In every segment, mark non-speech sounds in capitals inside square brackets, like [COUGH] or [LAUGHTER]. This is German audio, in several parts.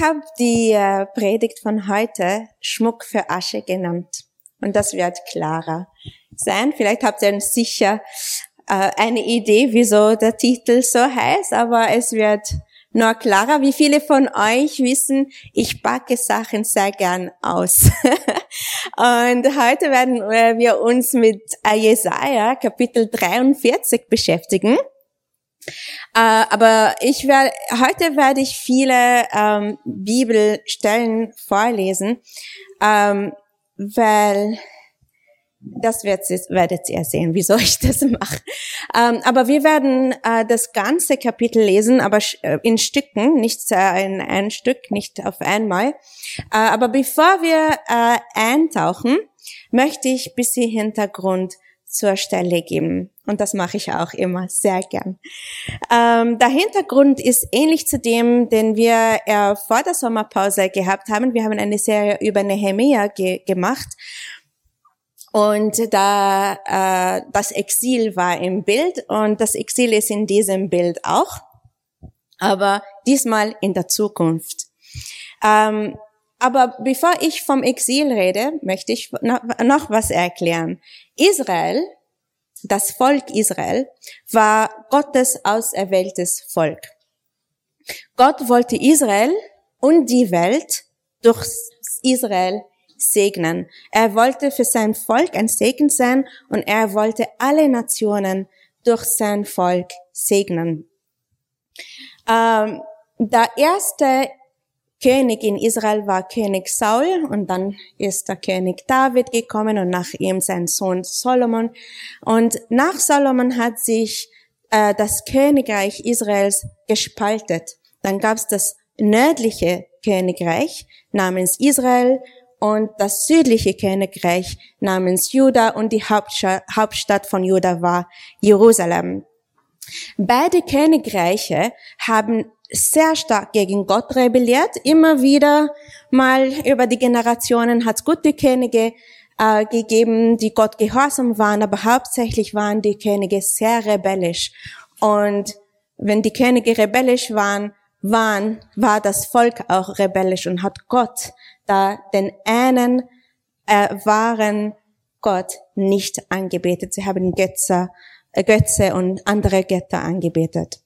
ich habe die äh, Predigt von heute Schmuck für Asche genannt. Und das wird klarer sein. Vielleicht habt ihr sicher äh, eine Idee, wieso der Titel so heißt, aber es wird nur klarer. Wie viele von euch wissen, ich backe Sachen sehr gern aus. [LAUGHS] Und heute werden wir uns mit Jesaja Kapitel 43 beschäftigen. Äh, aber ich werde, heute werde ich viele ähm, Bibelstellen vorlesen, ähm, weil das werdet ihr sehen, wieso ich das mache. Ähm, aber wir werden äh, das ganze Kapitel lesen, aber äh, in Stücken, nicht äh, in ein Stück, nicht auf einmal. Äh, aber bevor wir äh, eintauchen, möchte ich ein bisschen Hintergrund zur Stelle geben. Und das mache ich auch immer sehr gern. Ähm, der Hintergrund ist ähnlich zu dem, den wir äh, vor der Sommerpause gehabt haben. Wir haben eine Serie über Nehemia ge gemacht. Und da äh, das Exil war im Bild und das Exil ist in diesem Bild auch, aber diesmal in der Zukunft. Ähm, aber bevor ich vom Exil rede, möchte ich noch was erklären. Israel, das Volk Israel, war Gottes auserwähltes Volk. Gott wollte Israel und die Welt durch Israel segnen. Er wollte für sein Volk ein Segen sein und er wollte alle Nationen durch sein Volk segnen. Ähm, der erste König in Israel war König Saul und dann ist der König David gekommen und nach ihm sein Sohn Solomon. Und nach Solomon hat sich äh, das Königreich Israels gespaltet. Dann gab es das nördliche Königreich namens Israel und das südliche Königreich namens Juda und die Hauptstadt von Juda war Jerusalem. Beide Königreiche haben sehr stark gegen Gott rebelliert. Immer wieder mal über die Generationen hat es gute Könige äh, gegeben, die Gott gehorsam waren, aber hauptsächlich waren die Könige sehr rebellisch. Und wenn die Könige rebellisch waren, waren, war das Volk auch rebellisch und hat Gott da den einen äh, wahren Gott nicht angebetet. Sie haben Götze, äh, Götze und andere Götter angebetet.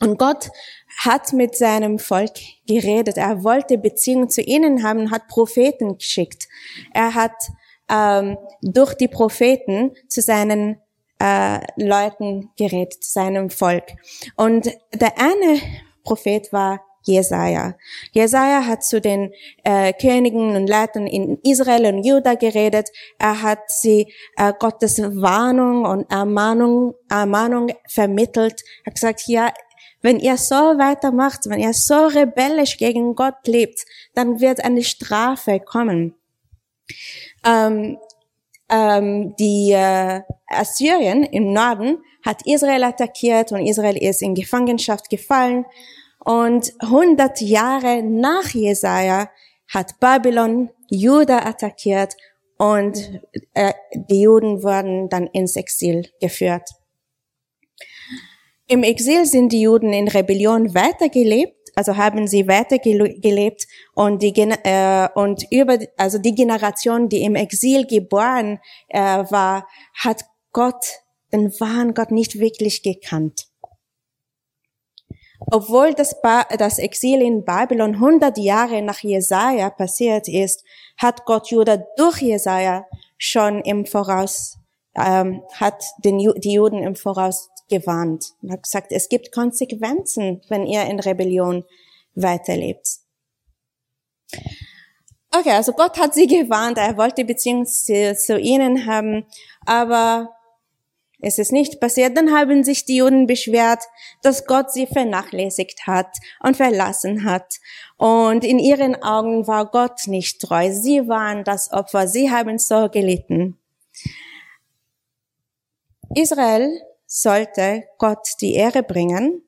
Und Gott hat mit seinem Volk geredet. Er wollte Beziehungen zu ihnen haben, hat Propheten geschickt. Er hat ähm, durch die Propheten zu seinen äh, Leuten geredet, zu seinem Volk. Und der eine Prophet war Jesaja. Jesaja hat zu den äh, Königen und Leitern in Israel und Juda geredet. Er hat sie äh, Gottes Warnung und Ermahnung, Ermahnung vermittelt. Er hat gesagt, ja, wenn ihr so weitermacht, wenn ihr so rebellisch gegen Gott lebt, dann wird eine Strafe kommen. Ähm, ähm, die äh, Assyrien im Norden hat Israel attackiert und Israel ist in Gefangenschaft gefallen. Und 100 Jahre nach Jesaja hat Babylon Juda attackiert und äh, die Juden wurden dann ins Exil geführt. Im Exil sind die Juden in Rebellion weitergelebt, also haben sie weitergelebt und die äh, und über also die Generation, die im Exil geboren äh, war, hat Gott den wahren Gott nicht wirklich gekannt. Obwohl das, ba das Exil in Babylon 100 Jahre nach Jesaja passiert ist, hat Gott Juda durch Jesaja schon im Voraus, ähm, hat den, die Juden im Voraus gewarnt und hat gesagt, es gibt Konsequenzen, wenn ihr in Rebellion weiterlebt. Okay, also Gott hat sie gewarnt, er wollte Beziehung zu, zu ihnen haben, aber es ist nicht passiert. Dann haben sich die Juden beschwert, dass Gott sie vernachlässigt hat und verlassen hat. Und in ihren Augen war Gott nicht treu. Sie waren das Opfer. Sie haben so gelitten. Israel sollte Gott die Ehre bringen,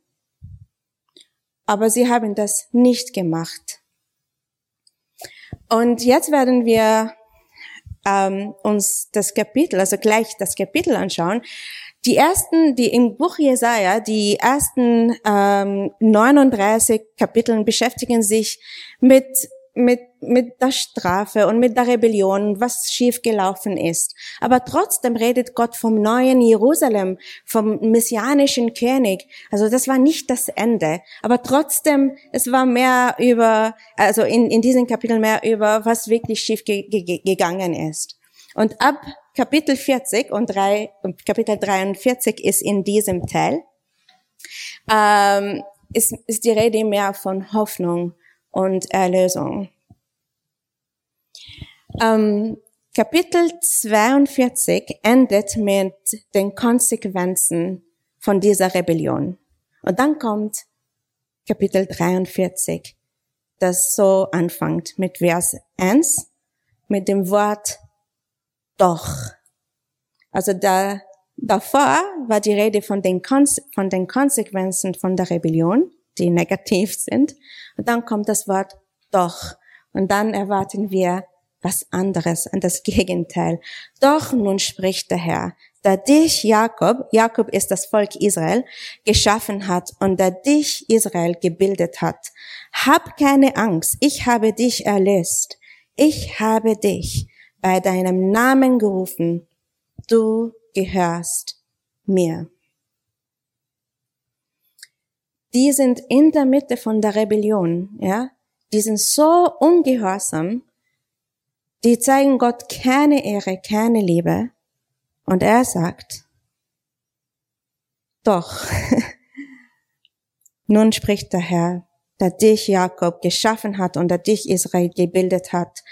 aber sie haben das nicht gemacht. Und jetzt werden wir ähm, uns das Kapitel, also gleich das Kapitel anschauen, die ersten, die im Buch Jesaja, die ersten ähm, 39 Kapiteln beschäftigen sich mit mit, mit der Strafe und mit der Rebellion, was schiefgelaufen ist. Aber trotzdem redet Gott vom neuen Jerusalem, vom messianischen König. Also das war nicht das Ende. Aber trotzdem, es war mehr über, also in, in diesem Kapitel mehr über, was wirklich schief ge ge gegangen ist. Und ab Kapitel 40 und, drei, Kapitel 43 ist in diesem Teil, ähm, ist, ist die Rede mehr von Hoffnung und Erlösung. Ähm, Kapitel 42 endet mit den Konsequenzen von dieser Rebellion. Und dann kommt Kapitel 43, das so anfängt mit Vers 1, mit dem Wort doch. Also da, davor war die Rede von den, von den Konsequenzen von der Rebellion die negativ sind. Und dann kommt das Wort doch. Und dann erwarten wir was anderes, an das Gegenteil. Doch nun spricht der Herr, da dich Jakob, Jakob ist das Volk Israel, geschaffen hat und da dich Israel gebildet hat. Hab keine Angst, ich habe dich erlöst. Ich habe dich bei deinem Namen gerufen. Du gehörst mir die sind in der Mitte von der Rebellion, ja. Die sind so ungehorsam, die zeigen Gott keine Ehre, keine Liebe. Und er sagt, doch, [LAUGHS] nun spricht der Herr, der dich Jakob geschaffen hat und der dich Israel gebildet hat.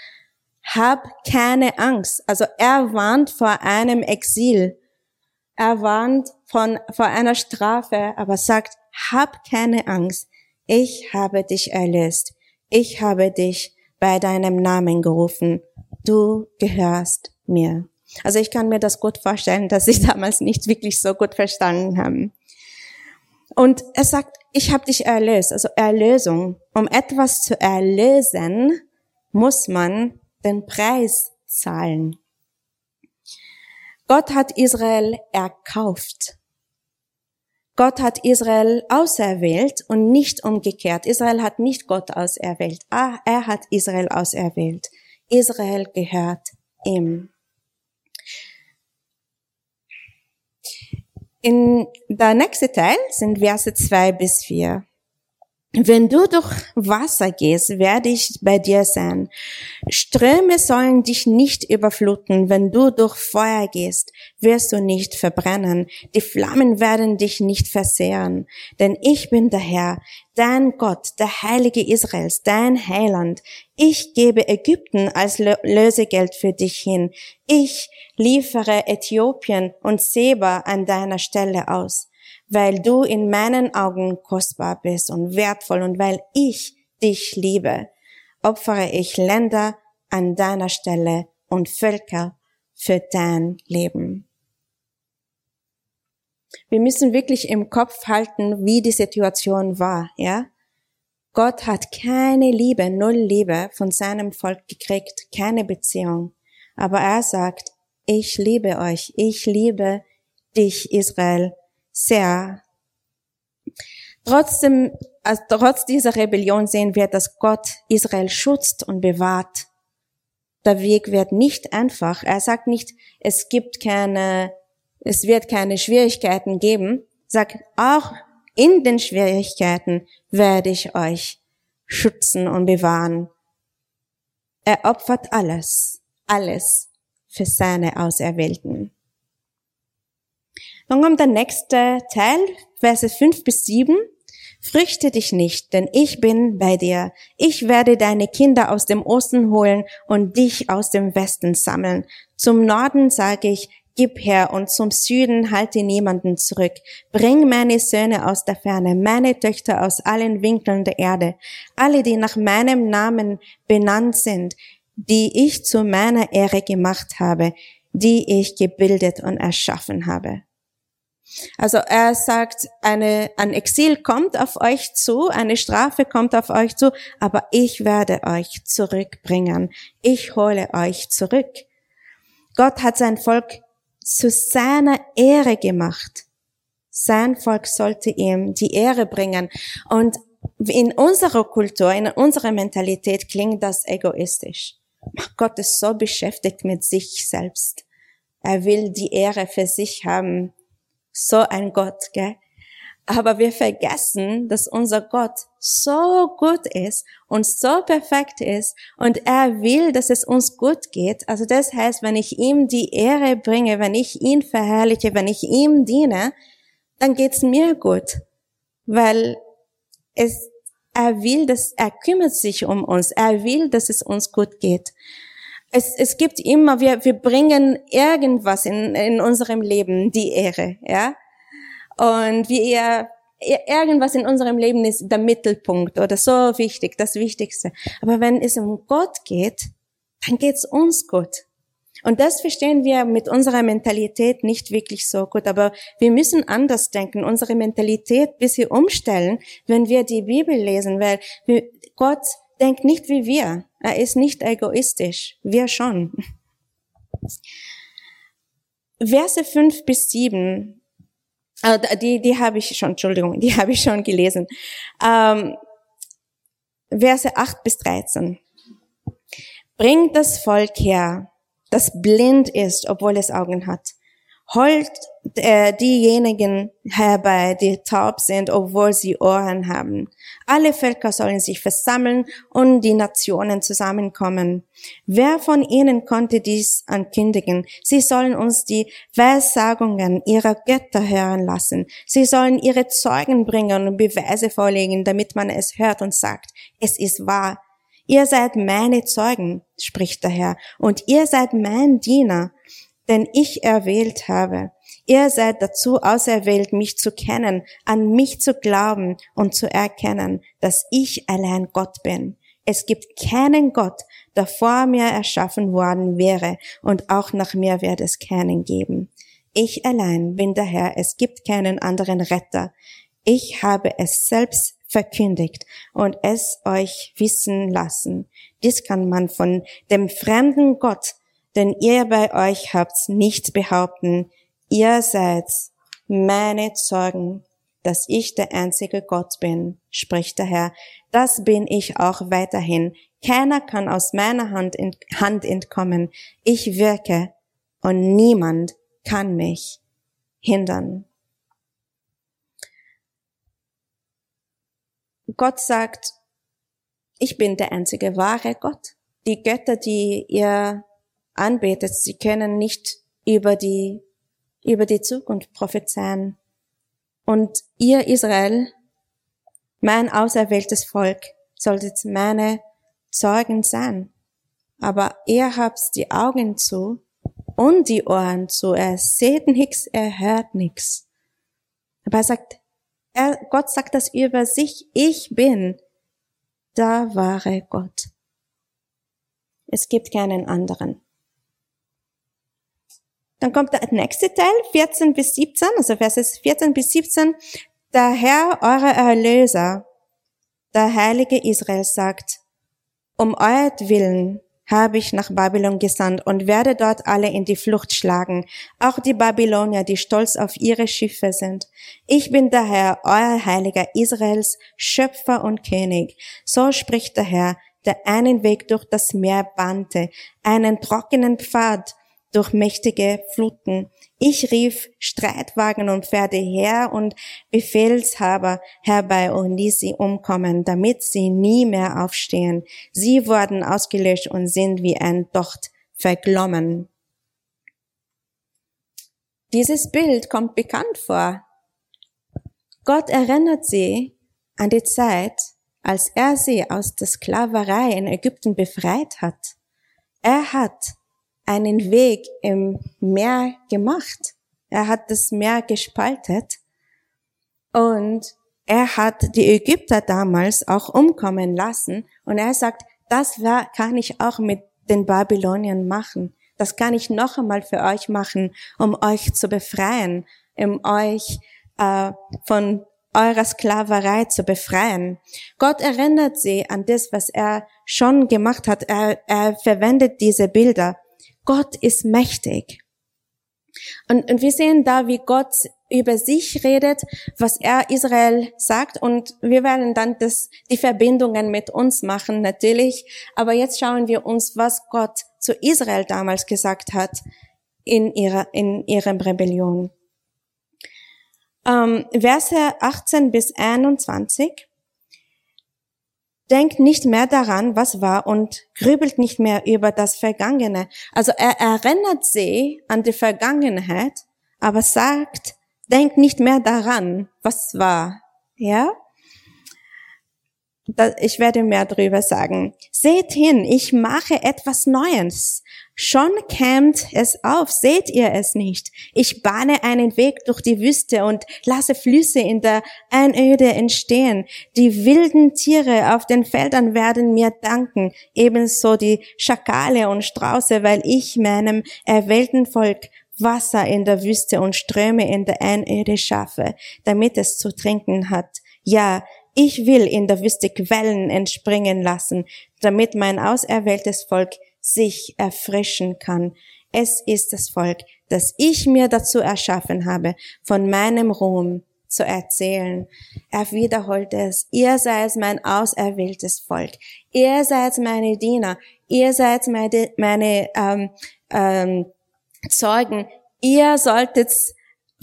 Hab keine Angst. Also er warnt vor einem Exil. Er warnt von, vor einer Strafe, aber sagt, hab keine Angst, ich habe dich erlöst, ich habe dich bei deinem Namen gerufen, du gehörst mir. Also ich kann mir das gut vorstellen, dass sie [LAUGHS] damals nicht wirklich so gut verstanden haben. Und er sagt, ich habe dich erlöst, also Erlösung. Um etwas zu erlösen, muss man den Preis zahlen. Gott hat Israel erkauft. Gott hat Israel auserwählt und nicht umgekehrt. Israel hat nicht Gott auserwählt. Ah, er hat Israel auserwählt. Israel gehört ihm. In der nächste Teil sind Verse zwei bis vier. Wenn du durch Wasser gehst, werde ich bei dir sein. Ströme sollen dich nicht überfluten. Wenn du durch Feuer gehst, wirst du nicht verbrennen. Die Flammen werden dich nicht versehren. Denn ich bin der Herr, dein Gott, der Heilige Israels, dein Heiland. Ich gebe Ägypten als Lösegeld für dich hin. Ich liefere Äthiopien und Seba an deiner Stelle aus weil du in meinen Augen kostbar bist und wertvoll und weil ich dich liebe, opfere ich Länder an deiner Stelle und Völker für dein Leben. Wir müssen wirklich im Kopf halten, wie die Situation war, ja? Gott hat keine Liebe, null Liebe von seinem Volk gekriegt, keine Beziehung. Aber er sagt, ich liebe euch, ich liebe dich, Israel, sehr. Trotzdem, also trotz dieser Rebellion sehen wir, dass Gott Israel schützt und bewahrt. Der Weg wird nicht einfach. Er sagt nicht, es gibt keine, es wird keine Schwierigkeiten geben. Sagt, auch in den Schwierigkeiten werde ich euch schützen und bewahren. Er opfert alles, alles für seine Auserwählten. Dann kommt der nächste Teil, Verse 5 bis 7. Fürchte dich nicht, denn ich bin bei dir. Ich werde deine Kinder aus dem Osten holen und dich aus dem Westen sammeln. Zum Norden sage ich, gib her und zum Süden halte niemanden zurück. Bring meine Söhne aus der Ferne, meine Töchter aus allen Winkeln der Erde, alle, die nach meinem Namen benannt sind, die ich zu meiner Ehre gemacht habe, die ich gebildet und erschaffen habe. Also er sagt, eine, ein Exil kommt auf euch zu, eine Strafe kommt auf euch zu, aber ich werde euch zurückbringen. Ich hole euch zurück. Gott hat sein Volk zu seiner Ehre gemacht. Sein Volk sollte ihm die Ehre bringen. Und in unserer Kultur, in unserer Mentalität klingt das egoistisch. Gott ist so beschäftigt mit sich selbst. Er will die Ehre für sich haben. So ein Gott, gell? Aber wir vergessen, dass unser Gott so gut ist und so perfekt ist und er will, dass es uns gut geht. Also das heißt, wenn ich ihm die Ehre bringe, wenn ich ihn verherrliche, wenn ich ihm diene, dann geht's mir gut. Weil es, er will, dass, er kümmert sich um uns. Er will, dass es uns gut geht. Es, es gibt immer, wir, wir bringen irgendwas in, in unserem Leben, die Ehre, ja. Und wir, irgendwas in unserem Leben ist der Mittelpunkt oder so wichtig, das Wichtigste. Aber wenn es um Gott geht, dann geht's uns gut. Und das verstehen wir mit unserer Mentalität nicht wirklich so gut. Aber wir müssen anders denken, unsere Mentalität bisschen umstellen, wenn wir die Bibel lesen, weil Gott denkt nicht wie wir. Er ist nicht egoistisch. Wir schon. Verse 5 bis 7 äh, die, die habe ich schon, Entschuldigung, die habe ich schon gelesen. Ähm, Verse 8 bis 13. Bringt das Volk her, das blind ist, obwohl es Augen hat. Holt äh, diejenigen herbei, die taub sind, obwohl sie Ohren haben. Alle Völker sollen sich versammeln und die Nationen zusammenkommen. Wer von ihnen konnte dies ankündigen? Sie sollen uns die Weissagungen ihrer Götter hören lassen. Sie sollen ihre Zeugen bringen und Beweise vorlegen, damit man es hört und sagt, es ist wahr. Ihr seid meine Zeugen, spricht der Herr, und ihr seid mein Diener denn ich erwählt habe. Ihr seid dazu auserwählt, mich zu kennen, an mich zu glauben und zu erkennen, dass ich allein Gott bin. Es gibt keinen Gott, der vor mir erschaffen worden wäre, und auch nach mir wird es keinen geben. Ich allein bin der Herr, es gibt keinen anderen Retter. Ich habe es selbst verkündigt und es euch wissen lassen. Dies kann man von dem fremden Gott, denn ihr bei euch habt's nicht behaupten, ihr seid meine Zeugen, dass ich der einzige Gott bin, spricht der Herr. Das bin ich auch weiterhin. Keiner kann aus meiner Hand, Hand entkommen. Ich wirke und niemand kann mich hindern. Gott sagt, ich bin der einzige wahre Gott. Die Götter, die ihr anbetet, sie können nicht über die, über die Zukunft prophezeien. Und ihr Israel, mein auserwähltes Volk, solltet meine Zeugen sein. Aber ihr habt die Augen zu und die Ohren zu. Er sieht nichts, er hört nichts. Aber er sagt, er, Gott sagt das über sich, ich bin der wahre Gott. Es gibt keinen anderen. Dann kommt der nächste Teil, 14 bis 17, also Verse 14 bis 17. Der Herr, euer Erlöser, der Heilige Israel sagt, um euretwillen habe ich nach Babylon gesandt und werde dort alle in die Flucht schlagen, auch die Babylonier, die stolz auf ihre Schiffe sind. Ich bin der Herr, euer Heiliger Israels, Schöpfer und König. So spricht der Herr, der einen Weg durch das Meer bannte, einen trockenen Pfad durch mächtige Fluten. Ich rief Streitwagen und Pferde her und Befehlshaber herbei und ließ sie umkommen, damit sie nie mehr aufstehen. Sie wurden ausgelöscht und sind wie ein Docht verglommen. Dieses Bild kommt bekannt vor. Gott erinnert sie an die Zeit, als er sie aus der Sklaverei in Ägypten befreit hat. Er hat einen Weg im Meer gemacht. Er hat das Meer gespaltet und er hat die Ägypter damals auch umkommen lassen und er sagt, das kann ich auch mit den Babyloniern machen. Das kann ich noch einmal für euch machen, um euch zu befreien, um euch äh, von eurer Sklaverei zu befreien. Gott erinnert sie an das, was er schon gemacht hat. Er, er verwendet diese Bilder Gott ist mächtig. Und, und wir sehen da, wie Gott über sich redet, was er Israel sagt. Und wir werden dann das, die Verbindungen mit uns machen, natürlich. Aber jetzt schauen wir uns, was Gott zu Israel damals gesagt hat in ihrer, in ihrem Rebellion. Ähm, Verse 18 bis 21. Denkt nicht mehr daran, was war und grübelt nicht mehr über das Vergangene. Also er erinnert sie an die Vergangenheit, aber sagt, denkt nicht mehr daran, was war. Ja? Ich werde mehr darüber sagen. Seht hin, ich mache etwas Neues. Schon kämmt es auf, seht ihr es nicht? Ich bahne einen Weg durch die Wüste und lasse Flüsse in der Einöde entstehen. Die wilden Tiere auf den Feldern werden mir danken, ebenso die Schakale und Strauße, weil ich meinem erwählten Volk Wasser in der Wüste und Ströme in der Einöde schaffe, damit es zu trinken hat. Ja, ich will in der Wüste Quellen entspringen lassen, damit mein auserwähltes Volk sich erfrischen kann. Es ist das Volk, das ich mir dazu erschaffen habe, von meinem Ruhm zu erzählen. Er wiederholt es. Ihr seid mein auserwähltes Volk. Ihr seid meine Diener. Ihr seid meine, meine ähm, ähm, Zeugen. Ihr solltet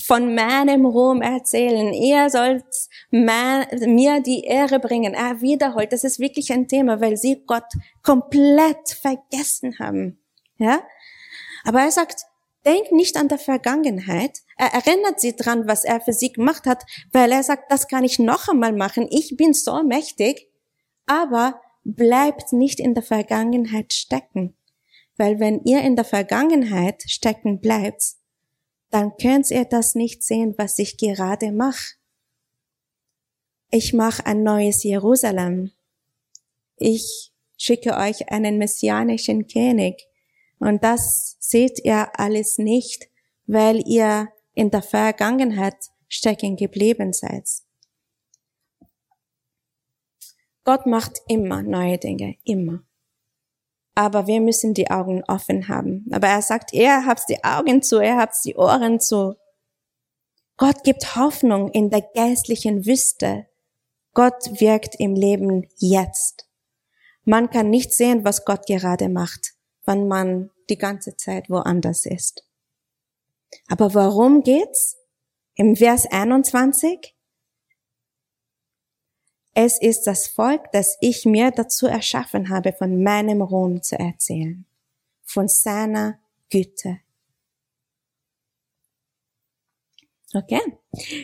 von meinem Ruhm erzählen. Ihr sollt mir die Ehre bringen. Er wiederholt. Das ist wirklich ein Thema, weil sie Gott komplett vergessen haben. Ja? Aber er sagt, denk nicht an der Vergangenheit. Er erinnert sie dran, was er für sie gemacht hat, weil er sagt, das kann ich noch einmal machen. Ich bin so mächtig. Aber bleibt nicht in der Vergangenheit stecken. Weil wenn ihr in der Vergangenheit stecken bleibt, dann könnt ihr das nicht sehen, was ich gerade mache. Ich mache ein neues Jerusalem. Ich schicke euch einen messianischen König. Und das seht ihr alles nicht, weil ihr in der Vergangenheit stecken geblieben seid. Gott macht immer neue Dinge, immer aber wir müssen die Augen offen haben. Aber er sagt, ihr habt die Augen zu, ihr habt die Ohren zu. Gott gibt Hoffnung in der geistlichen Wüste. Gott wirkt im Leben jetzt. Man kann nicht sehen, was Gott gerade macht, wenn man die ganze Zeit woanders ist. Aber warum geht's? Im Vers 21 es ist das Volk, das ich mir dazu erschaffen habe, von meinem Ruhm zu erzählen, von seiner Güte. Okay.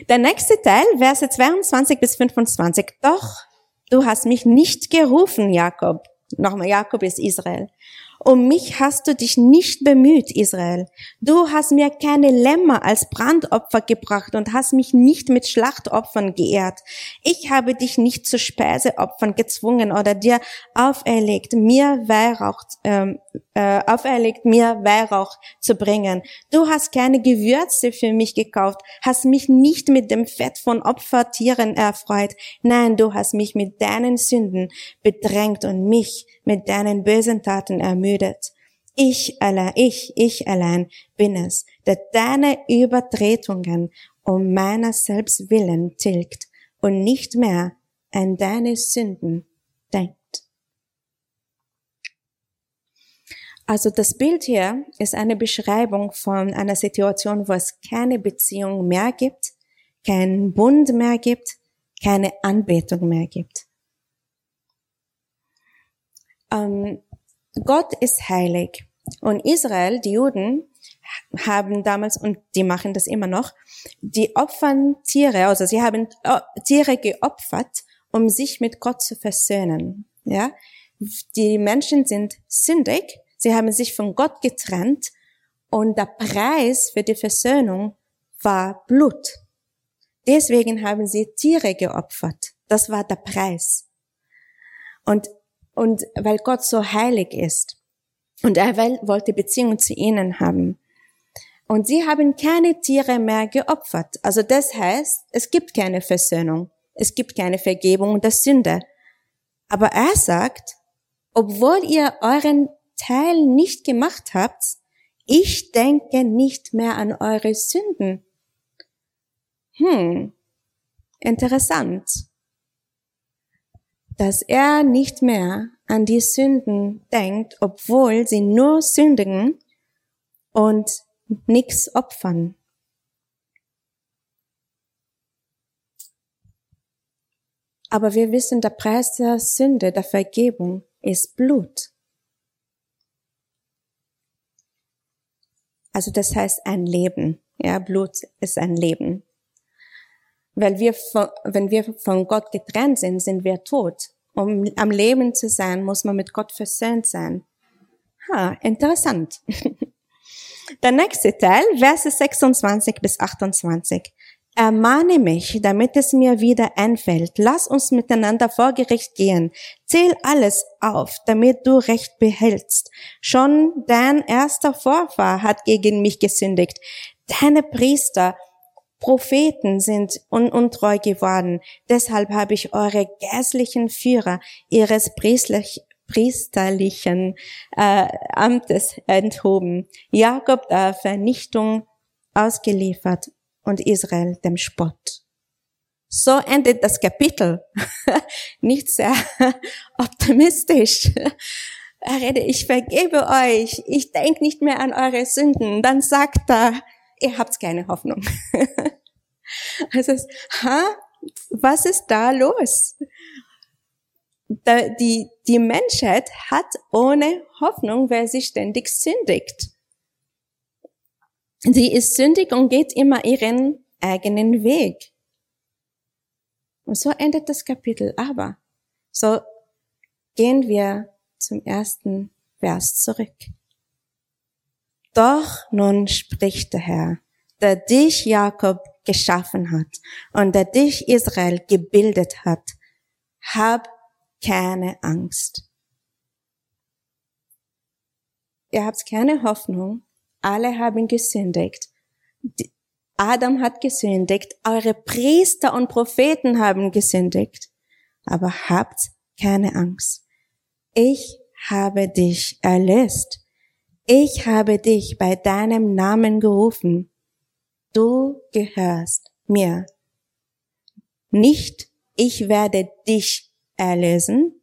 Der nächste Teil, Verse 22 bis 25. Doch, du hast mich nicht gerufen, Jakob. Nochmal, Jakob ist Israel. Um mich hast du dich nicht bemüht, Israel. Du hast mir keine Lämmer als Brandopfer gebracht und hast mich nicht mit Schlachtopfern geehrt. Ich habe dich nicht zu Speiseopfern gezwungen oder dir auferlegt, mir Weihrauch, ähm, äh, auferlegt, mir Weihrauch zu bringen. Du hast keine Gewürze für mich gekauft, hast mich nicht mit dem Fett von Opfertieren erfreut. Nein, du hast mich mit deinen Sünden bedrängt und mich mit deinen bösen Taten ermüdet. Ich allein, ich, ich allein bin es, der deine Übertretungen um meiner selbst willen tilgt und nicht mehr an deine Sünden denkt. Also das Bild hier ist eine Beschreibung von einer Situation, wo es keine Beziehung mehr gibt, keinen Bund mehr gibt, keine Anbetung mehr gibt. Ähm, Gott ist heilig. Und Israel, die Juden, haben damals, und die machen das immer noch, die opfern Tiere, also sie haben äh, Tiere geopfert, um sich mit Gott zu versöhnen. Ja? Die Menschen sind sündig, sie haben sich von Gott getrennt und der Preis für die Versöhnung war Blut. Deswegen haben sie Tiere geopfert. Das war der Preis. Und und weil Gott so heilig ist. Und er wollte Beziehung zu ihnen haben. Und sie haben keine Tiere mehr geopfert. Also das heißt, es gibt keine Versöhnung. Es gibt keine Vergebung der Sünde. Aber er sagt, obwohl ihr euren Teil nicht gemacht habt, ich denke nicht mehr an eure Sünden. Hm, interessant, dass er nicht mehr an die Sünden denkt, obwohl sie nur sündigen und nichts opfern. Aber wir wissen, der Preis der Sünde, der Vergebung ist Blut. Also das heißt ein Leben. Ja, Blut ist ein Leben. Weil wir, wenn wir von Gott getrennt sind, sind wir tot. Um am Leben zu sein, muss man mit Gott versöhnt sein. Ha, interessant. [LAUGHS] Der nächste Teil, Verse 26 bis 28. Ermahne mich, damit es mir wieder einfällt. Lass uns miteinander vor Gericht gehen. Zähl alles auf, damit du Recht behältst. Schon dein erster Vorfahr hat gegen mich gesündigt. Deine Priester, Propheten sind un untreu geworden. Deshalb habe ich eure geistlichen Führer ihres priestlich priesterlichen äh, Amtes enthoben. Jakob der Vernichtung ausgeliefert und Israel dem Spott. So endet das Kapitel. [LAUGHS] Nicht sehr [LAUGHS] optimistisch. [LAUGHS] Er redet, ich vergebe euch, ich denke nicht mehr an eure Sünden. Dann sagt er, ihr habt keine Hoffnung. also, was ist da los? die, die Menschheit hat ohne Hoffnung, weil sie ständig sündigt. Sie ist sündig und geht immer ihren eigenen Weg. Und so endet das Kapitel. Aber so gehen wir zum ersten Vers zurück. Doch nun spricht der Herr, der dich Jakob geschaffen hat und der dich Israel gebildet hat, hab keine Angst. Ihr habt keine Hoffnung, alle haben gesündigt. Adam hat gesündigt, eure Priester und Propheten haben gesündigt. Aber habt keine Angst. Ich habe dich erlöst. Ich habe dich bei deinem Namen gerufen. Du gehörst mir. Nicht ich werde dich erlösen,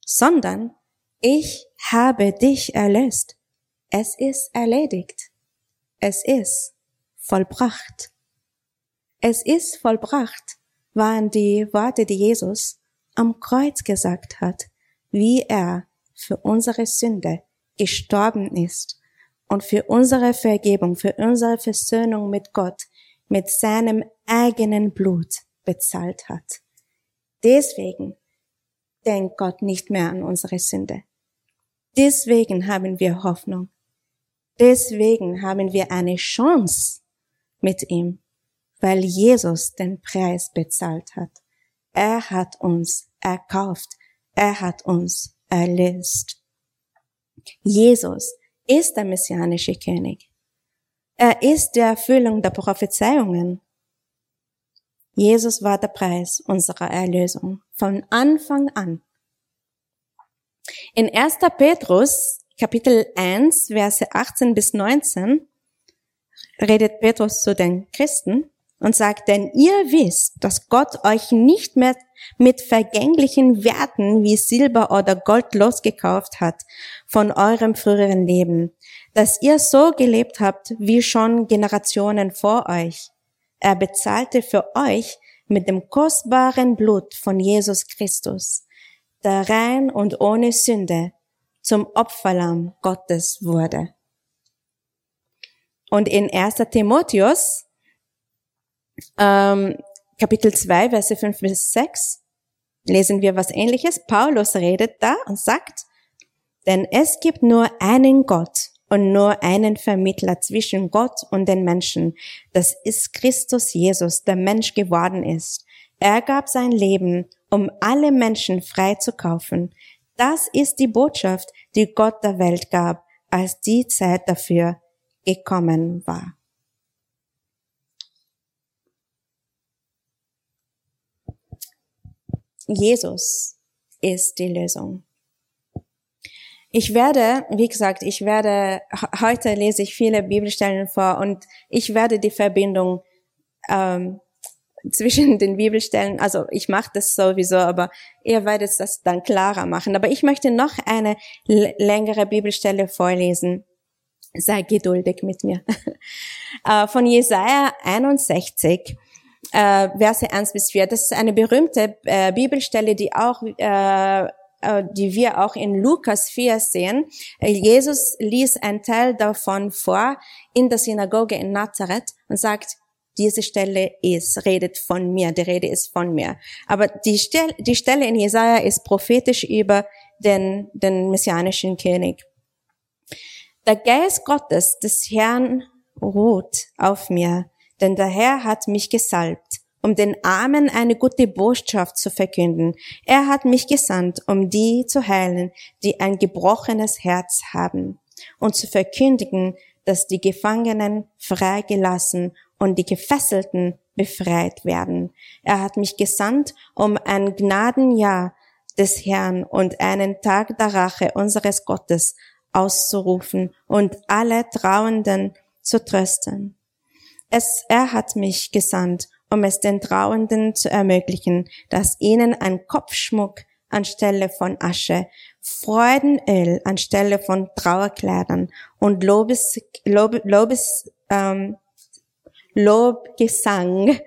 sondern ich habe dich erlöst. Es ist erledigt. Es ist vollbracht. Es ist vollbracht waren die Worte, die Jesus am Kreuz gesagt hat, wie er für unsere Sünde gestorben ist und für unsere Vergebung, für unsere Versöhnung mit Gott mit seinem eigenen Blut bezahlt hat. Deswegen denkt Gott nicht mehr an unsere Sünde. Deswegen haben wir Hoffnung. Deswegen haben wir eine Chance mit ihm, weil Jesus den Preis bezahlt hat. Er hat uns erkauft. Er hat uns erlöst. Jesus ist der messianische König. Er ist der Erfüllung der Prophezeiungen. Jesus war der Preis unserer Erlösung von Anfang an. In 1. Petrus Kapitel 1, Verse 18 bis 19 redet Petrus zu den Christen und sagt, denn ihr wisst, dass Gott euch nicht mehr mit vergänglichen Werten wie Silber oder Gold losgekauft hat von eurem früheren Leben, dass ihr so gelebt habt wie schon Generationen vor euch. Er bezahlte für euch mit dem kostbaren Blut von Jesus Christus, der rein und ohne Sünde zum Opferlamm Gottes wurde. Und in 1. Timotheus, ähm, Kapitel 2, Verse 5 bis 6, lesen wir was ähnliches. Paulus redet da und sagt, denn es gibt nur einen Gott und nur einen Vermittler zwischen Gott und den Menschen. Das ist Christus Jesus, der Mensch geworden ist. Er gab sein Leben, um alle Menschen frei zu kaufen. Das ist die Botschaft, die Gott der Welt gab, als die Zeit dafür gekommen war. Jesus ist die Lösung. Ich werde, wie gesagt, ich werde, heute lese ich viele Bibelstellen vor und ich werde die Verbindung ähm, zwischen [LAUGHS] den Bibelstellen, also ich mache das sowieso, aber ihr werdet das dann klarer machen. Aber ich möchte noch eine längere Bibelstelle vorlesen. Sei geduldig mit mir. [LAUGHS] Äh, von Jesaja 61, äh, Verse 1 bis 4. Das ist eine berühmte äh, Bibelstelle, die auch die wir auch in Lukas 4 sehen. Jesus ließ einen Teil davon vor in der Synagoge in Nazareth und sagt, diese Stelle ist, redet von mir, die Rede ist von mir. Aber die Stelle, die Stelle in Jesaja ist prophetisch über den, den messianischen König. Der Geist Gottes des Herrn ruht auf mir, denn der Herr hat mich gesalbt, um den Armen eine gute Botschaft zu verkünden. Er hat mich gesandt, um die zu heilen, die ein gebrochenes Herz haben, und zu verkündigen, dass die Gefangenen freigelassen und die Gefesselten befreit werden. Er hat mich gesandt, um ein Gnadenjahr des Herrn und einen Tag der Rache unseres Gottes auszurufen und alle Trauenden zu trösten. Es, er hat mich gesandt, um es den Trauenden zu ermöglichen, dass ihnen ein Kopfschmuck anstelle von Asche, Freudenöl anstelle von Trauerkleidern und Lobes, Lob, Lobes, ähm, Lobgesang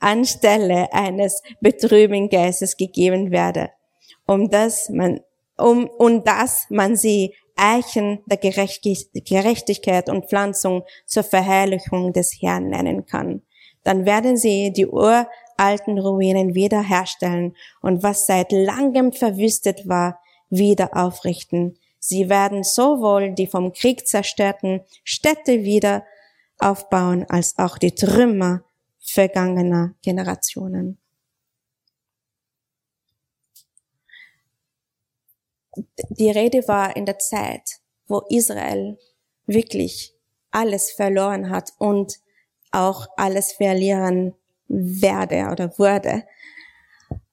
anstelle eines betrüben Geistes gegeben werde, um das man, um, und dass man sie Eichen der Gerechtigkeit und Pflanzung zur Verherrlichung des Herrn nennen kann. Dann werden sie die uralten Ruinen wiederherstellen und was seit langem verwüstet war, wieder aufrichten. Sie werden sowohl die vom Krieg zerstörten Städte wieder aufbauen als auch die Trümmer vergangener Generationen. Die Rede war in der Zeit, wo Israel wirklich alles verloren hat und auch alles verlieren werde oder wurde,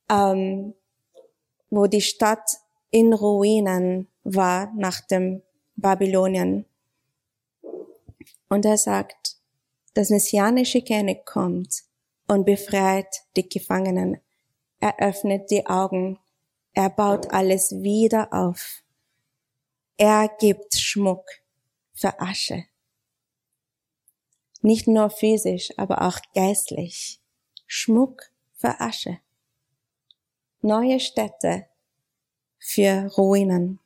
ähm, wo die Stadt in Ruinen war nach dem Babylonien und er sagt, das messianische König kommt und befreit die Gefangenen. Er öffnet die Augen. Er baut alles wieder auf. Er gibt Schmuck für Asche. Nicht nur physisch, aber auch geistlich. Schmuck für Asche. Neue Städte für Ruinen.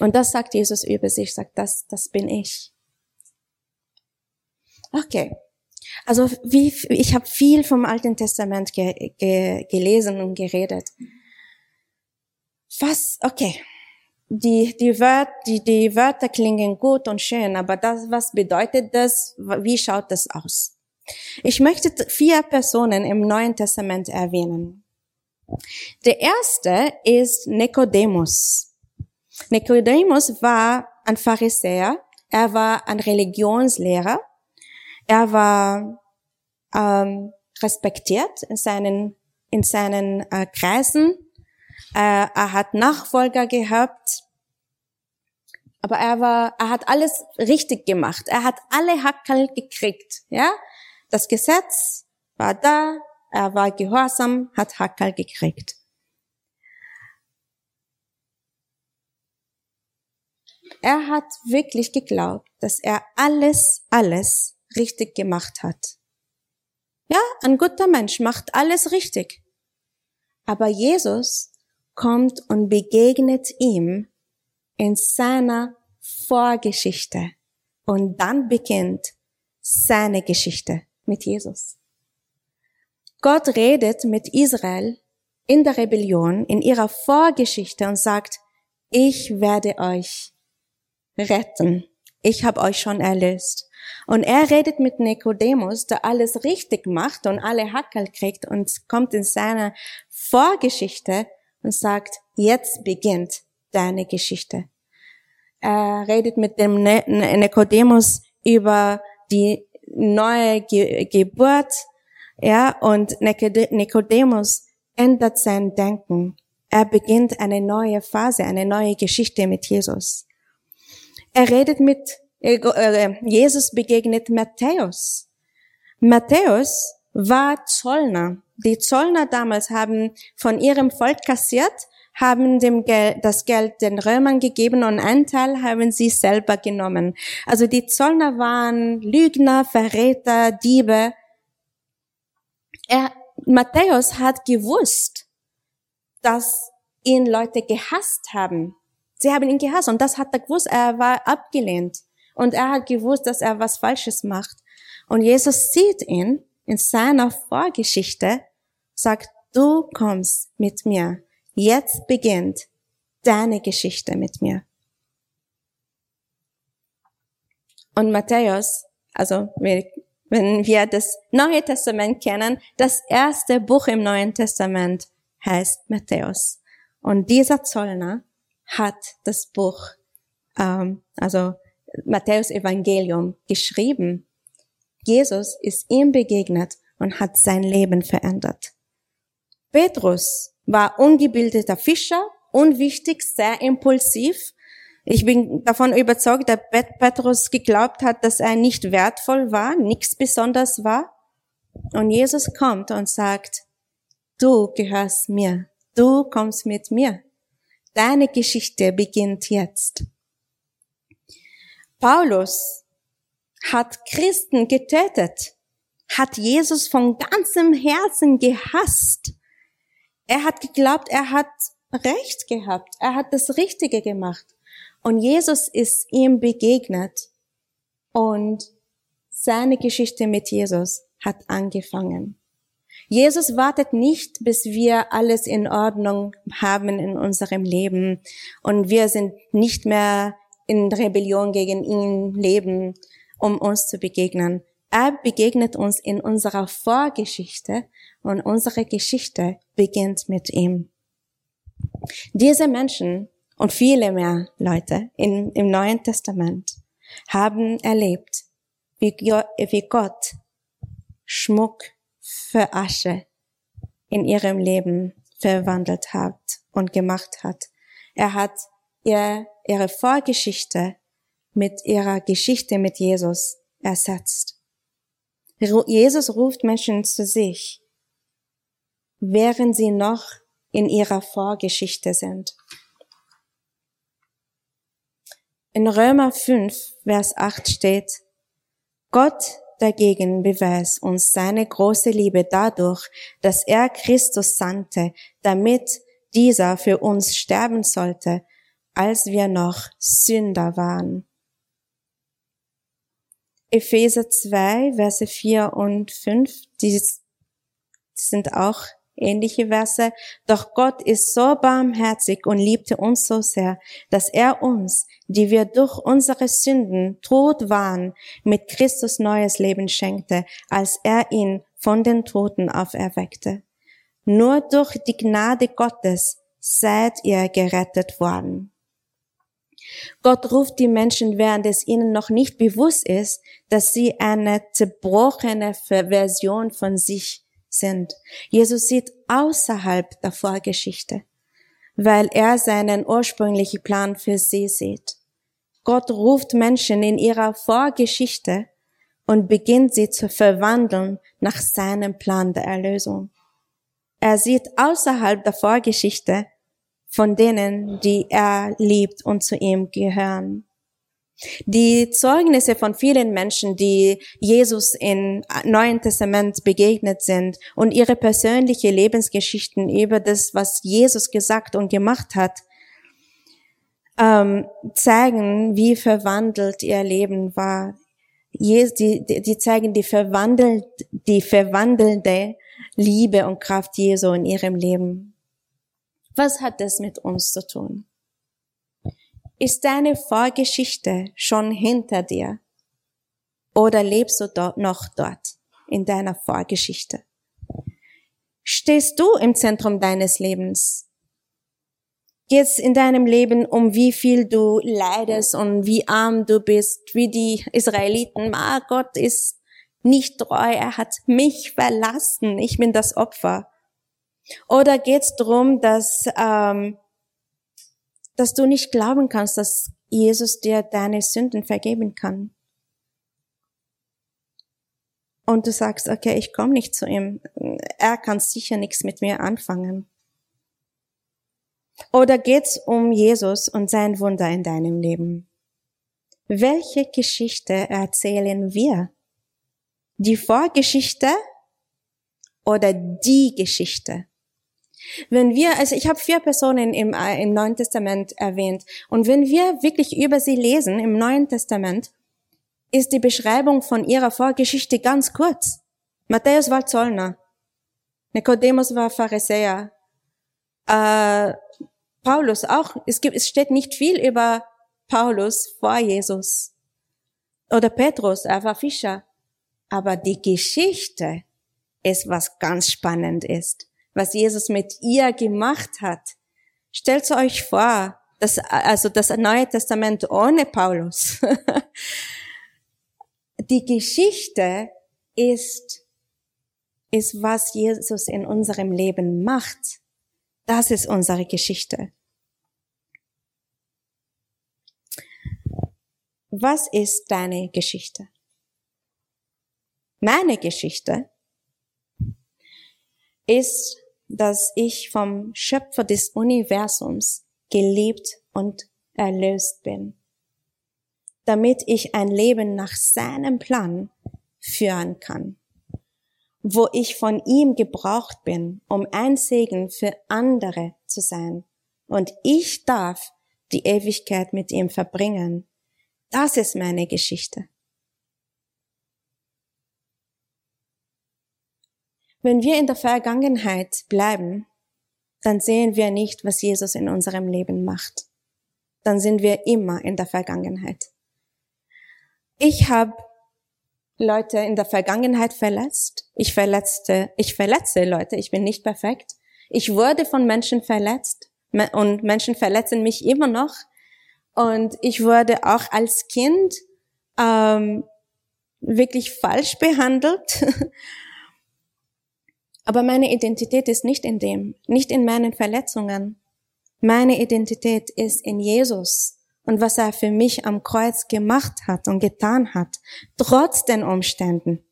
Und das sagt Jesus über sich, sagt, das, das bin ich. Okay. Also wie ich habe viel vom Alten Testament ge, ge, gelesen und geredet. Was? Okay. Die die Wörter die die Wörter klingen gut und schön, aber das was bedeutet das? Wie schaut das aus? Ich möchte vier Personen im Neuen Testament erwähnen. Der erste ist Nikodemus. Nikodemus war ein Pharisäer, er war ein Religionslehrer er war ähm, respektiert in seinen, in seinen äh, Kreisen. Äh, er hat Nachfolger gehabt. Aber er war, er hat alles richtig gemacht. Er hat alle Hackel gekriegt, ja. Das Gesetz war da, er war gehorsam, hat Hackel gekriegt. Er hat wirklich geglaubt, dass er alles, alles richtig gemacht hat. Ja, ein guter Mensch macht alles richtig. Aber Jesus kommt und begegnet ihm in seiner Vorgeschichte. Und dann beginnt seine Geschichte mit Jesus. Gott redet mit Israel in der Rebellion, in ihrer Vorgeschichte und sagt, ich werde euch retten. Ich habe euch schon erlöst. Und er redet mit Nikodemus, der alles richtig macht und alle Hackel kriegt und kommt in seine Vorgeschichte und sagt, jetzt beginnt deine Geschichte. Er redet mit dem Nikodemus über die neue Ge Geburt, ja, und Nikodemus ändert sein Denken. Er beginnt eine neue Phase, eine neue Geschichte mit Jesus. Er redet mit, Jesus begegnet Matthäus. Matthäus war Zollner. Die Zollner damals haben von ihrem Volk kassiert, haben dem Geld, das Geld den Römern gegeben und einen Teil haben sie selber genommen. Also die Zollner waren Lügner, Verräter, Diebe. Er, Matthäus hat gewusst, dass ihn Leute gehasst haben. Sie haben ihn gehasst und das hat er gewusst. Er war abgelehnt und er hat gewusst, dass er was Falsches macht. Und Jesus sieht ihn in seiner Vorgeschichte, sagt, du kommst mit mir. Jetzt beginnt deine Geschichte mit mir. Und Matthäus, also wenn wir das Neue Testament kennen, das erste Buch im Neuen Testament heißt Matthäus. Und dieser Zollner hat das Buch, ähm, also Matthäus Evangelium geschrieben. Jesus ist ihm begegnet und hat sein Leben verändert. Petrus war ungebildeter Fischer, unwichtig, sehr impulsiv. Ich bin davon überzeugt, dass Petrus geglaubt hat, dass er nicht wertvoll war, nichts besonders war. Und Jesus kommt und sagt, du gehörst mir, du kommst mit mir. Deine Geschichte beginnt jetzt. Paulus hat Christen getötet, hat Jesus von ganzem Herzen gehasst. Er hat geglaubt, er hat Recht gehabt, er hat das Richtige gemacht. Und Jesus ist ihm begegnet und seine Geschichte mit Jesus hat angefangen. Jesus wartet nicht, bis wir alles in Ordnung haben in unserem Leben und wir sind nicht mehr in Rebellion gegen ihn leben, um uns zu begegnen. Er begegnet uns in unserer Vorgeschichte und unsere Geschichte beginnt mit ihm. Diese Menschen und viele mehr Leute in, im Neuen Testament haben erlebt, wie, wie Gott Schmuck für Asche in ihrem Leben verwandelt hat und gemacht hat. Er hat ihr, ihre Vorgeschichte mit ihrer Geschichte mit Jesus ersetzt. Jesus ruft Menschen zu sich, während sie noch in ihrer Vorgeschichte sind. In Römer 5, Vers 8 steht, Gott dagegen beweist uns seine große Liebe dadurch, dass er Christus sandte, damit dieser für uns sterben sollte, als wir noch Sünder waren. Epheser 2, Verse 4 und 5, die sind auch ähnliche Verse. Doch Gott ist so barmherzig und liebte uns so sehr, dass er uns, die wir durch unsere Sünden tot waren, mit Christus neues Leben schenkte, als er ihn von den Toten auferweckte. Nur durch die Gnade Gottes seid ihr gerettet worden. Gott ruft die Menschen, während es ihnen noch nicht bewusst ist, dass sie eine zerbrochene Version von sich sind. Jesus sieht außerhalb der Vorgeschichte, weil er seinen ursprünglichen Plan für sie sieht. Gott ruft Menschen in ihrer Vorgeschichte und beginnt sie zu verwandeln nach seinem Plan der Erlösung. Er sieht außerhalb der Vorgeschichte von denen, die er liebt und zu ihm gehören. Die Zeugnisse von vielen Menschen, die Jesus im Neuen Testament begegnet sind und ihre persönliche Lebensgeschichten über das, was Jesus gesagt und gemacht hat, ähm, zeigen, wie verwandelt ihr Leben war. Die, die zeigen die verwandelt, die verwandelnde Liebe und Kraft Jesu in ihrem Leben. Was hat das mit uns zu tun? Ist deine Vorgeschichte schon hinter dir? Oder lebst du dort noch dort in deiner Vorgeschichte? Stehst du im Zentrum deines Lebens? Geht es in deinem Leben um wie viel du leidest und wie arm du bist, wie die Israeliten, ah, Gott ist nicht treu, er hat mich verlassen, ich bin das Opfer. Oder geht es darum, dass, ähm, dass du nicht glauben kannst, dass Jesus dir deine Sünden vergeben kann? Und du sagst, okay, ich komme nicht zu ihm. Er kann sicher nichts mit mir anfangen. Oder geht's um Jesus und sein Wunder in deinem Leben? Welche Geschichte erzählen wir? Die Vorgeschichte oder die Geschichte? Wenn wir, also ich habe vier Personen im, äh, im Neuen Testament erwähnt, und wenn wir wirklich über sie lesen im Neuen Testament, ist die Beschreibung von ihrer Vorgeschichte ganz kurz. Matthäus war Zollner, Nikodemus war Pharisäer, äh, Paulus auch. Es, gibt, es steht nicht viel über Paulus vor Jesus. Oder Petrus, er war Fischer. Aber die Geschichte ist was ganz spannend ist was Jesus mit ihr gemacht hat. Stellt euch vor, dass, also das Neue Testament ohne Paulus. [LAUGHS] Die Geschichte ist, ist, was Jesus in unserem Leben macht. Das ist unsere Geschichte. Was ist deine Geschichte? Meine Geschichte ist dass ich vom Schöpfer des Universums geliebt und erlöst bin, damit ich ein Leben nach seinem Plan führen kann, wo ich von ihm gebraucht bin, um ein Segen für andere zu sein. Und ich darf die Ewigkeit mit ihm verbringen. Das ist meine Geschichte. Wenn wir in der Vergangenheit bleiben, dann sehen wir nicht, was Jesus in unserem Leben macht. Dann sind wir immer in der Vergangenheit. Ich habe Leute in der Vergangenheit verletzt. Ich verletzte, ich verletze Leute. Ich bin nicht perfekt. Ich wurde von Menschen verletzt und Menschen verletzen mich immer noch. Und ich wurde auch als Kind ähm, wirklich falsch behandelt. [LAUGHS] Aber meine Identität ist nicht in dem, nicht in meinen Verletzungen. Meine Identität ist in Jesus und was er für mich am Kreuz gemacht hat und getan hat, trotz den Umständen.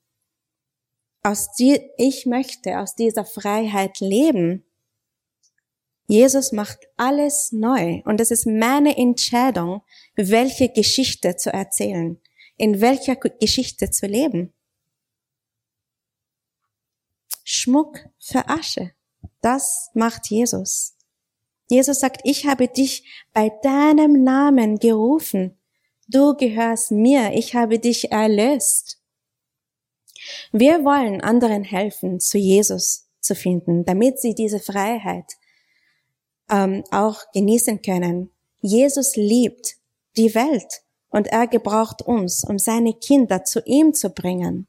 Aus die, ich möchte aus dieser Freiheit leben. Jesus macht alles neu und es ist meine Entscheidung, welche Geschichte zu erzählen, in welcher Geschichte zu leben. Schmuck für Asche. Das macht Jesus. Jesus sagt, ich habe dich bei deinem Namen gerufen. Du gehörst mir. Ich habe dich erlöst. Wir wollen anderen helfen, zu Jesus zu finden, damit sie diese Freiheit ähm, auch genießen können. Jesus liebt die Welt und er gebraucht uns, um seine Kinder zu ihm zu bringen.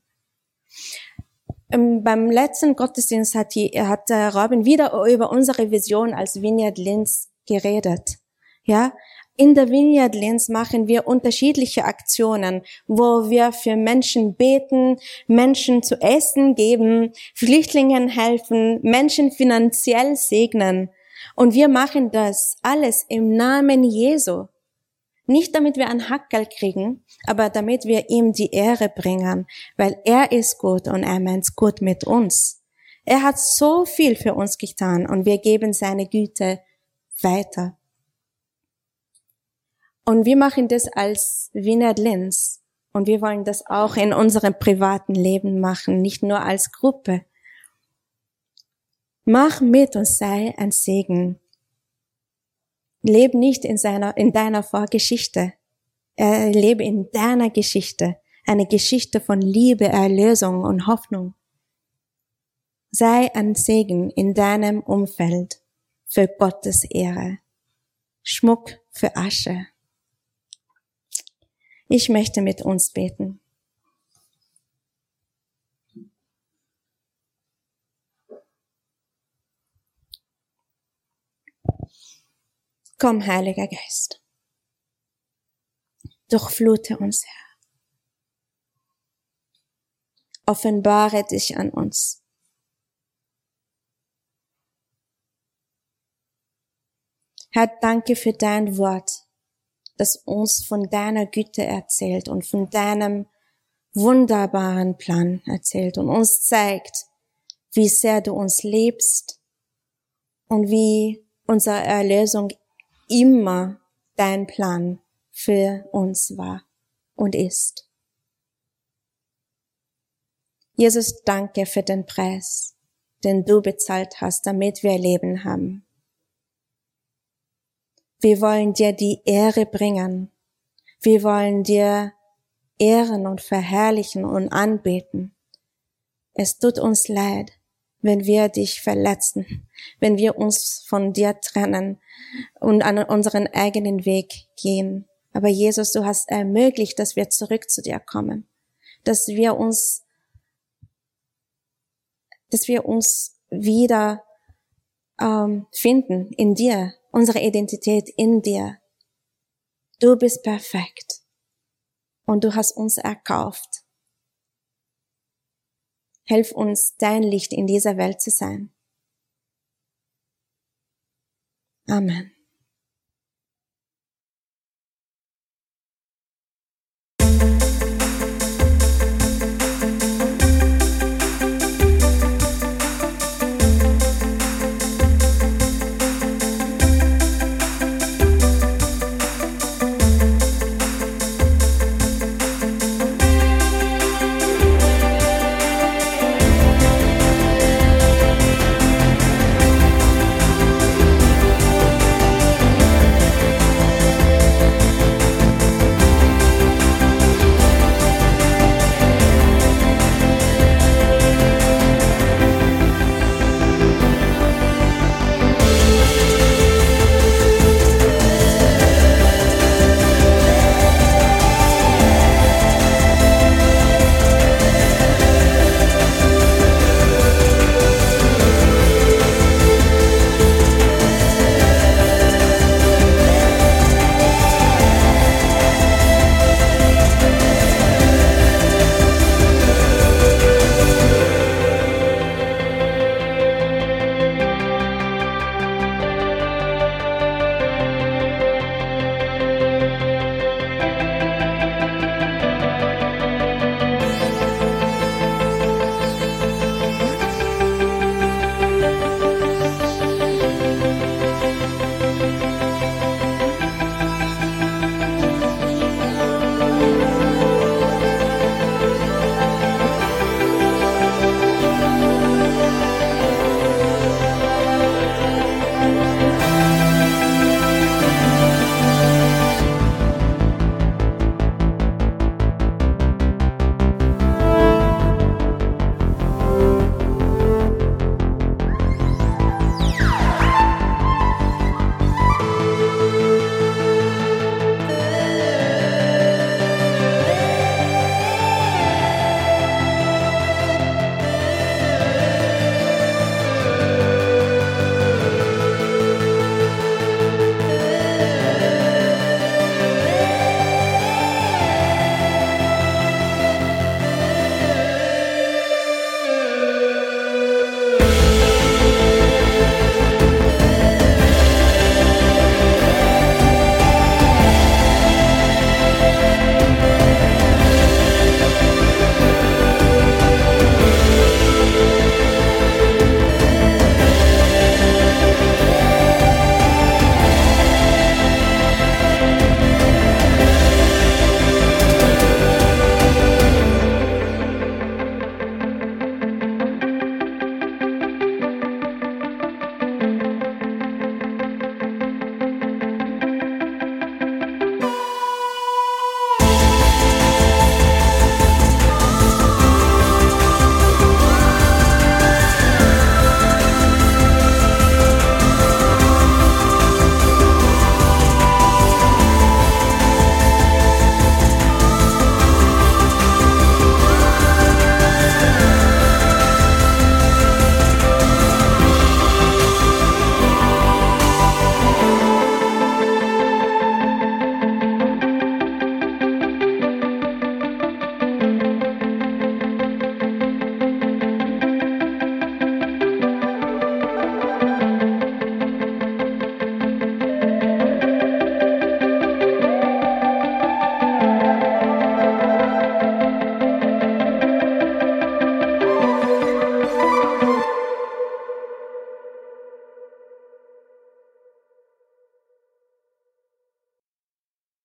Beim letzten Gottesdienst hat, die, hat äh, Robin wieder über unsere Vision als Vineyard Linz geredet. Ja, in der Vineyard Linz machen wir unterschiedliche Aktionen, wo wir für Menschen beten, Menschen zu essen geben, Flüchtlingen helfen, Menschen finanziell segnen. Und wir machen das alles im Namen Jesu. Nicht damit wir ein Hackerl kriegen, aber damit wir ihm die Ehre bringen, weil er ist gut und er meint gut mit uns. Er hat so viel für uns getan und wir geben seine Güte weiter. Und wir machen das als Wiener Linz und wir wollen das auch in unserem privaten Leben machen, nicht nur als Gruppe. Mach mit und sei ein Segen Leb nicht in seiner, in deiner Vorgeschichte. Er lebe in deiner Geschichte. Eine Geschichte von Liebe, Erlösung und Hoffnung. Sei ein Segen in deinem Umfeld für Gottes Ehre. Schmuck für Asche. Ich möchte mit uns beten. Komm, Heiliger Geist. Durchflute uns, Herr. Offenbare dich an uns. Herr, danke für dein Wort, das uns von deiner Güte erzählt und von deinem wunderbaren Plan erzählt und uns zeigt, wie sehr du uns liebst und wie unsere Erlösung immer dein Plan für uns war und ist. Jesus, danke für den Preis, den du bezahlt hast, damit wir Leben haben. Wir wollen dir die Ehre bringen. Wir wollen dir ehren und verherrlichen und anbeten. Es tut uns leid, wenn wir dich verletzen, wenn wir uns von dir trennen und an unseren eigenen Weg gehen. Aber Jesus, du hast ermöglicht, dass wir zurück zu dir kommen, dass wir uns, dass wir uns wieder ähm, finden in dir, unsere Identität in dir. Du bist perfekt und du hast uns erkauft. Helf uns, dein Licht in dieser Welt zu sein. Amen.